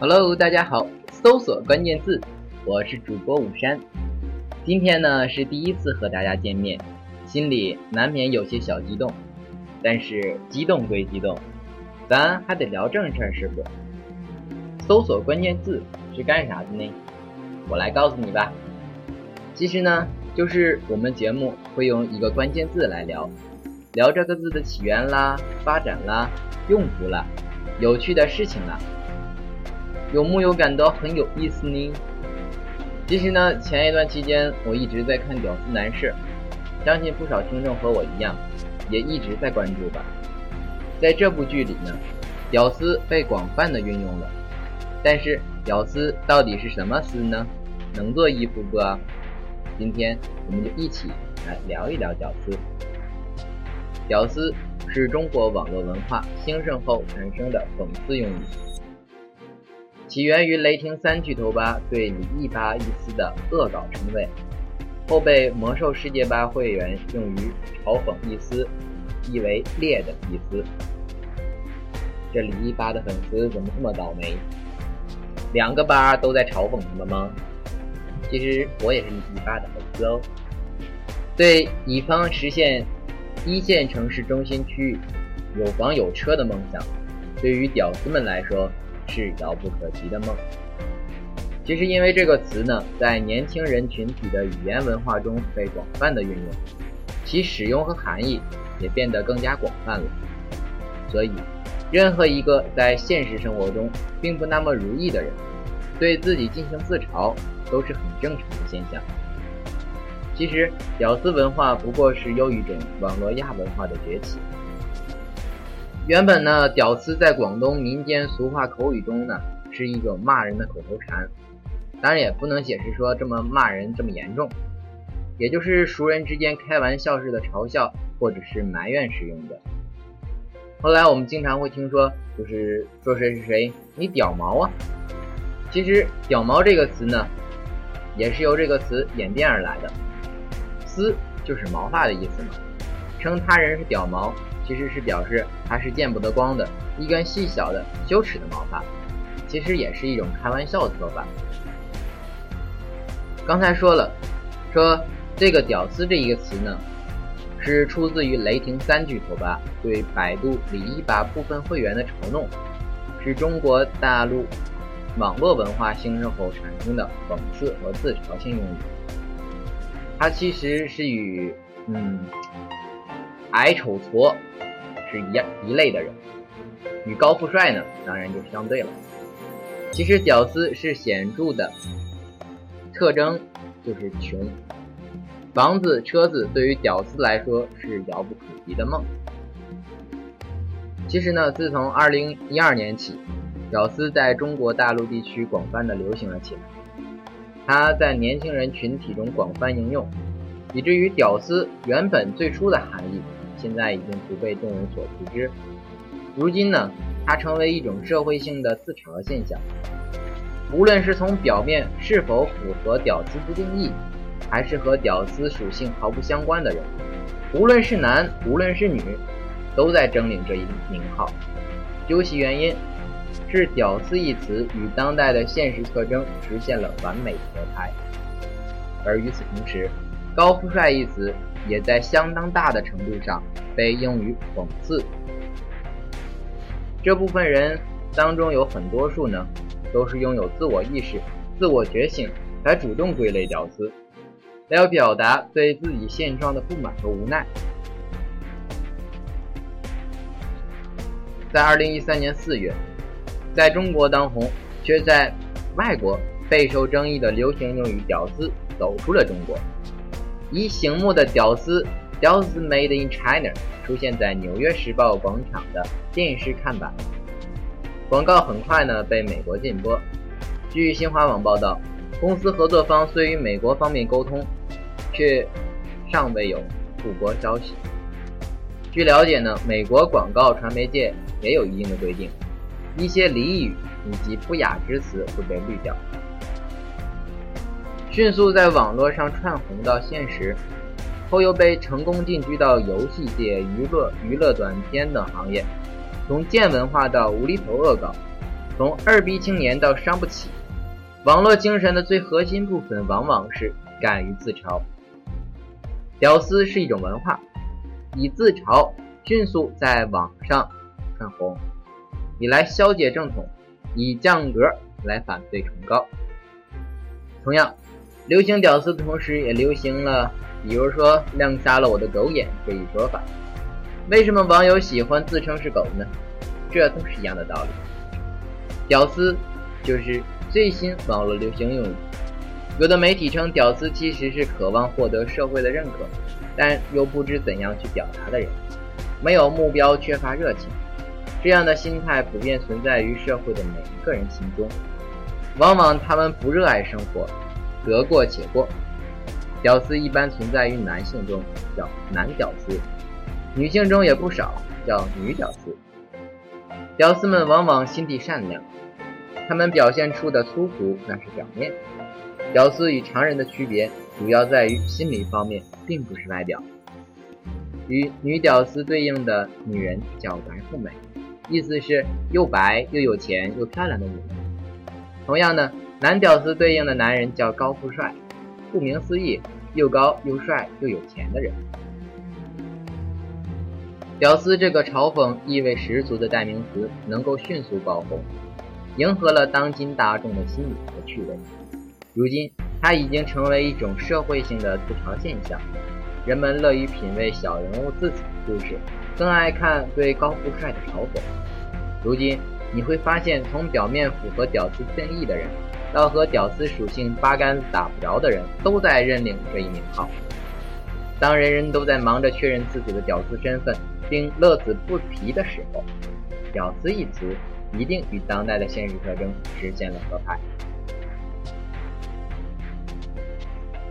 Hello，大家好，搜索关键字，我是主播武山。今天呢是第一次和大家见面，心里难免有些小激动。但是激动归激动，咱还得聊正事儿，是不？搜索关键字是干啥的呢？我来告诉你吧。其实呢，就是我们节目会用一个关键字来聊，聊这个字的起源啦、发展啦、用途啦、有趣的事情啦。有木有感到很有意思呢？其实呢，前一段期间我一直在看《屌丝男士》，相信不少听众和我一样，也一直在关注吧。在这部剧里呢，屌丝被广泛的运用了，但是屌丝到底是什么丝呢？能做衣服不？今天我们就一起来聊一聊屌丝。屌丝是中国网络文化兴盛后产生的讽刺用语。起源于雷霆三巨头吧对李毅吧一词的恶搞称谓，后被魔兽世界吧会员用于嘲讽一丝，意为劣的意思。这李毅吧的粉丝怎么这么倒霉？两个吧都在嘲讽他们吗？其实我也是李毅吧的粉丝哦。对乙方实现一线城市中心区域有房有车的梦想，对于屌丝们来说。是遥不可及的梦。其实，因为这个词呢，在年轻人群体的语言文化中被广泛的运用，其使用和含义也变得更加广泛了。所以，任何一个在现实生活中并不那么如意的人，对自己进行自嘲，都是很正常的现象。其实，屌丝文化不过是又一种网络亚文化的崛起。原本呢，屌丝在广东民间俗话口语中呢，是一种骂人的口头禅，当然也不能解释说这么骂人这么严重，也就是熟人之间开玩笑式的嘲笑或者是埋怨使用的。后来我们经常会听说，就是说谁是谁，你屌毛啊！其实“屌毛”这个词呢，也是由这个词演变而来的，“丝”就是毛发的意思嘛，称他人是屌毛。其实是表示它是见不得光的一根细小的羞耻的毛发，其实也是一种开玩笑的说法。刚才说了，说这个“屌丝”这一个词呢，是出自于雷霆三巨头吧对百度李一吧部分会员的嘲弄，是中国大陆网络文化兴盛后产生的讽刺和自嘲性用语。它其实是与嗯矮丑矬。是一样一类的人，与高富帅呢，当然就相对了。其实屌丝是显著的特征，就是穷。房子、车子对于屌丝来说是遥不可及的梦。其实呢，自从2012年起，屌丝在中国大陆地区广泛的流行了起来。它在年轻人群体中广泛应用，以至于屌丝原本最初的含义。现在已经不被众人所熟知。如今呢，它成为一种社会性的自嘲现象。无论是从表面是否符合“屌丝”的定义，还是和屌丝属性毫不相关的人，无论是男，无论是女，都在争领这一名号。究其原因，是“屌丝”一词与当代的现实特征实现了完美合拍。而与此同时，“高富帅”一词。也在相当大的程度上被用于讽刺。这部分人当中有很多数呢，都是拥有自我意识、自我觉醒，才主动归类屌丝，来表达对自己现状的不满和无奈。在二零一三年四月，在中国当红，却在外国备受争议的流行用语“屌丝”走出了中国。以醒目的“屌丝”“屌丝 Made in China” 出现在纽约时报广场的电视看板，广告很快呢被美国禁播。据新华网报道，公司合作方虽与美国方面沟通，却尚未有复播消息。据了解呢，美国广告传媒界也有一定的规定，一些俚语以及不雅之词会被滤掉。迅速在网络上窜红到现实，后又被成功进军到游戏界、娱乐娱乐短片等行业，从贱文化到无厘头恶搞，从二逼青年到伤不起。网络精神的最核心部分往往是敢于自嘲。屌丝是一种文化，以自嘲迅速在网上窜红，以来消解正统，以降格来反对崇高。同样，流行屌丝的同时，也流行了，比如说“亮瞎了我的狗眼”这一说法。为什么网友喜欢自称是狗呢？这都是一样的道理。屌丝就是最新网络流行用语。有的媒体称，屌丝其实是渴望获得社会的认可，但又不知怎样去表达的人，没有目标，缺乏热情。这样的心态普遍存在于社会的每一个人心中。往往他们不热爱生活，得过且过。屌丝一般存在于男性中，叫男屌丝；女性中也不少，叫女屌丝。屌丝们往往心地善良，他们表现出的粗俗那是表面。屌丝与常人的区别主要在于心理方面，并不是外表。与女屌丝对应的女人叫白富美，意思是又白又有钱又漂亮的女人。同样呢，男屌丝对应的男人叫高富帅，顾名思义，又高又帅又有钱的人。屌丝这个嘲讽意味十足的代名词，能够迅速爆红，迎合了当今大众的心理和趣味。如今，它已经成为一种社会性的自嘲现象，人们乐于品味小人物自己的故事，更爱看对高富帅的嘲讽。如今。你会发现，从表面符合屌丝定义的人，到和屌丝属性八竿子打不着的人，都在认领这一名号。当人人都在忙着确认自己的屌丝身份，并乐此不疲的时候，屌丝一词一定与当代的现实特征实现了合拍。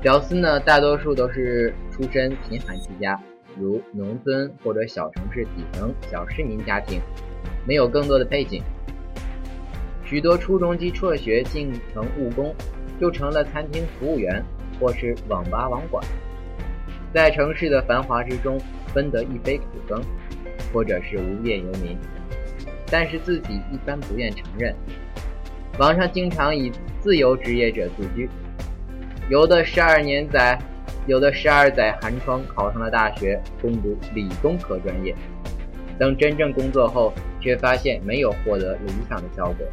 屌丝呢，大多数都是出身贫寒之家，如农村或者小城市底层小市民家庭。没有更多的背景，许多初中及辍学进城务工，就成了餐厅服务员或是网吧网管，在城市的繁华之中分得一杯苦羹，或者是无业游民，但是自己一般不愿承认。网上经常以自由职业者自居，有的十二年载，有的十二载寒窗考上了大学，攻读理工科专业。等真正工作后，却发现没有获得理想的效果，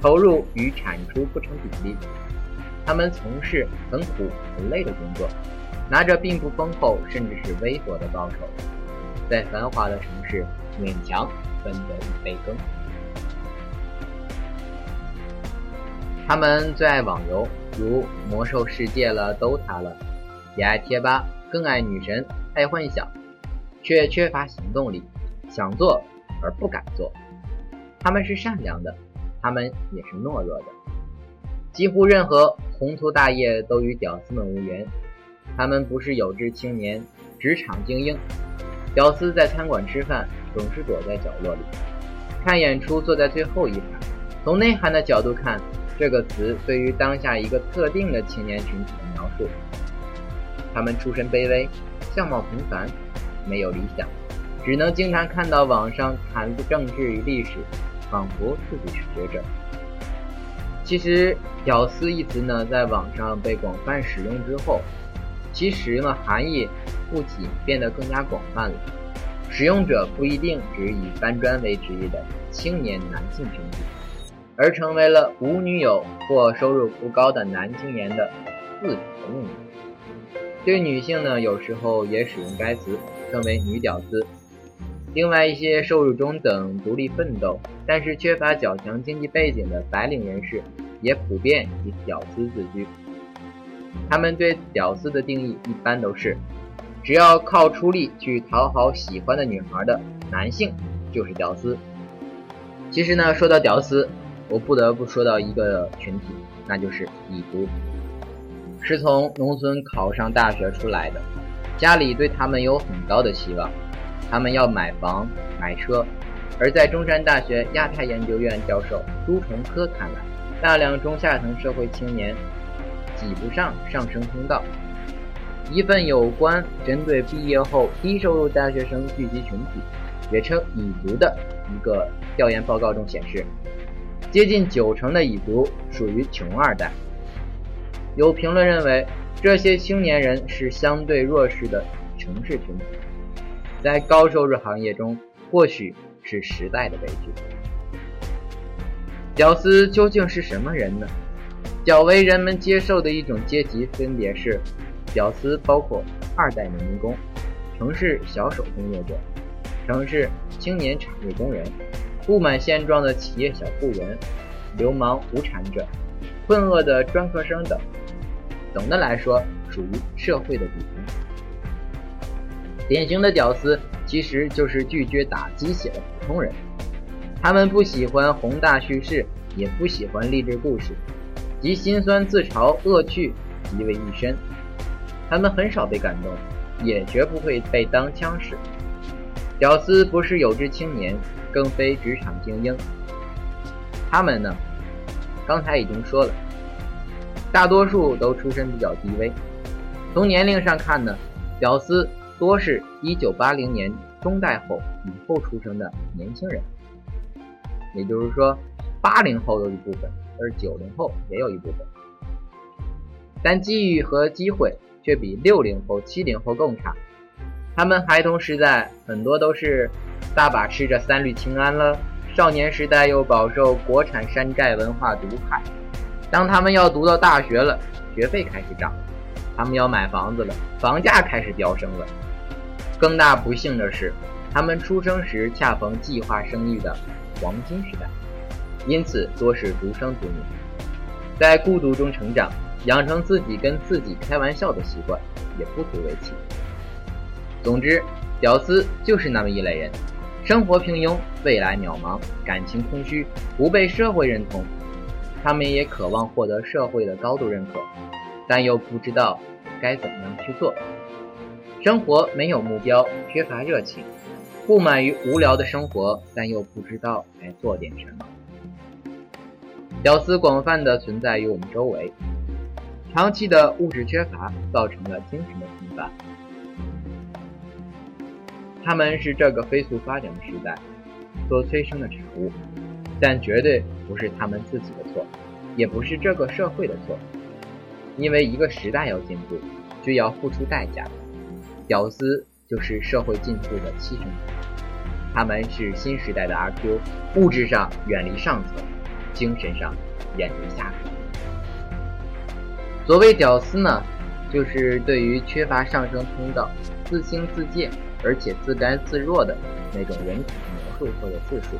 投入与产出不成比例。他们从事很苦很累的工作，拿着并不丰厚甚至是微薄的报酬，在繁华的城市勉强分得一杯羹。他们最爱网游，如魔兽世界了、DOTA 了，也爱贴吧，更爱女神，爱幻想，却缺乏行动力。想做而不敢做，他们是善良的，他们也是懦弱的。几乎任何宏图大业都与屌丝们无缘。他们不是有志青年、职场精英。屌丝在餐馆吃饭，总是躲在角落里看演出，坐在最后一排。从内涵的角度看，这个词对于当下一个特定的青年群体的描述。他们出身卑微，相貌平凡，没有理想。只能经常看到网上谈政治与历史，仿佛自己是学者。其实“屌丝”一词呢，在网上被广泛使用之后，其实呢含义不仅变得更加广泛了。使用者不一定只以搬砖为职业的青年男性群体，而成为了无女友或收入不高的男青年的自嘲用语。对女性呢，有时候也使用该词，称为“女屌丝”。另外一些收入中等、独立奋斗，但是缺乏较强经济背景的白领人士，也普遍以“屌丝”自居。他们对“屌丝”的定义一般都是：只要靠出力去讨好喜欢的女孩的男性就是屌丝。其实呢，说到屌丝，我不得不说到一个群体，那就是蚁族，是从农村考上大学出来的，家里对他们有很高的期望。他们要买房买车，而在中山大学亚太研究院教授朱崇科看来，大量中下层社会青年挤不上上升通道。一份有关针对毕业后低收入大学生聚集群体，也称“蚁族”的一个调研报告中显示，接近九成的蚁族属于穷二代。有评论认为，这些青年人是相对弱势的城市群体，在高收入行业中，或许是时代的悲剧。屌丝究竟是什么人呢？较为人们接受的一种阶级分别是：屌丝包括二代农民工、城市小手工业者、城市青年产业工人、不满现状的企业小雇员、流氓无产者、困厄的专科生等。总的来说，属于社会的底层。典型的屌丝其实就是拒绝打鸡血的普通人。他们不喜欢宏大叙事，也不喜欢励志故事，集辛酸自嘲、恶趣集为一身。他们很少被感动，也绝不会被当枪使。屌丝不是有志青年，更非职场精英。他们呢？刚才已经说了，大多数都出身比较低微。从年龄上看呢，屌丝多是一九八零年中代后以后出生的年轻人。也就是说，八零后有一部分，而九零后也有一部分，但机遇和机会却比六零后、七零后更差。他们孩童时代很多都是大把吃着三氯氰胺了，少年时代又饱受国产山寨文化毒害。当他们要读到大学了，学费开始涨；他们要买房子了，房价开始飙升了。更大不幸的是，他们出生时恰逢计划生育的。黄金时代，因此多是独生子女，在孤独中成长，养成自己跟自己开玩笑的习惯，也不足为奇。总之，屌丝就是那么一类人，生活平庸，未来渺茫，感情空虚，不被社会认同。他们也渴望获得社会的高度认可，但又不知道该怎样去做。生活没有目标，缺乏热情。不满于无聊的生活，但又不知道该做点什么。屌丝广泛的存在于我们周围，长期的物质缺乏造成了精神的贫乏。他们是这个飞速发展的时代所催生的产物，但绝对不是他们自己的错，也不是这个社会的错。因为一个时代要进步，就要付出代价。屌丝。就是社会进步的牺牲品，他们是新时代的阿 Q，物质上远离上层，精神上远离下层。所谓屌丝呢，就是对于缺乏上升通道、自轻自贱而且自甘自若的那种人体描述或者自述。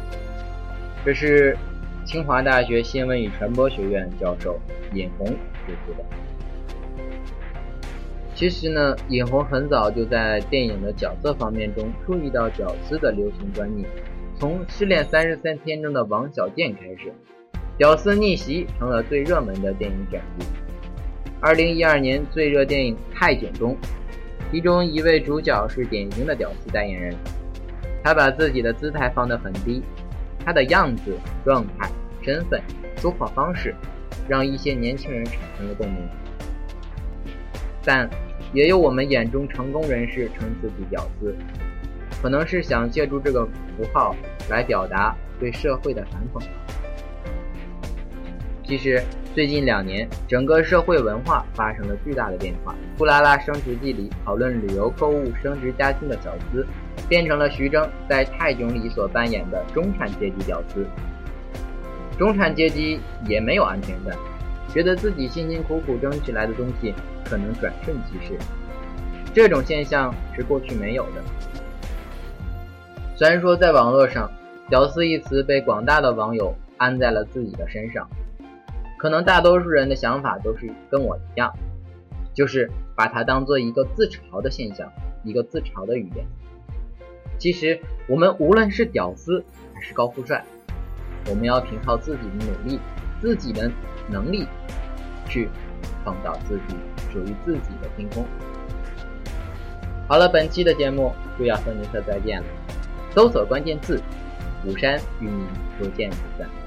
这是清华大学新闻与传播学院教授尹红指出的。其实呢，尹红很早就在电影的角色方面中注意到屌丝的流行观念。从《失恋三十三天》中的王小贱开始，屌丝逆袭成了最热门的电影选题。二零一二年最热电影《泰囧》中，其中一位主角是典型的屌丝代言人。他把自己的姿态放得很低，他的样子、状态、身份、说话方式，让一些年轻人产生了共鸣。但也有我们眼中成功人士称自己屌丝，可能是想借助这个符号来表达对社会的反讽。其实最近两年，整个社会文化发生了巨大的变化。《布拉拉升职记》里讨论旅游购物升职加薪的小资，变成了徐峥在《泰囧》里所扮演的中产阶级屌丝。中产阶级也没有安全感。觉得自己辛辛苦苦争取来的东西可能转瞬即逝，这种现象是过去没有的。虽然说在网络上，“屌丝”一词被广大的网友安在了自己的身上，可能大多数人的想法都是跟我一样，就是把它当做一个自嘲的现象，一个自嘲的语言。其实，我们无论是屌丝还是高富帅，我们要凭靠自己的努力，自己的。能力去创造自己属于自己的天空。好了，本期的节目就要和您说再见了。搜索关键字“武山”，与您不见不散。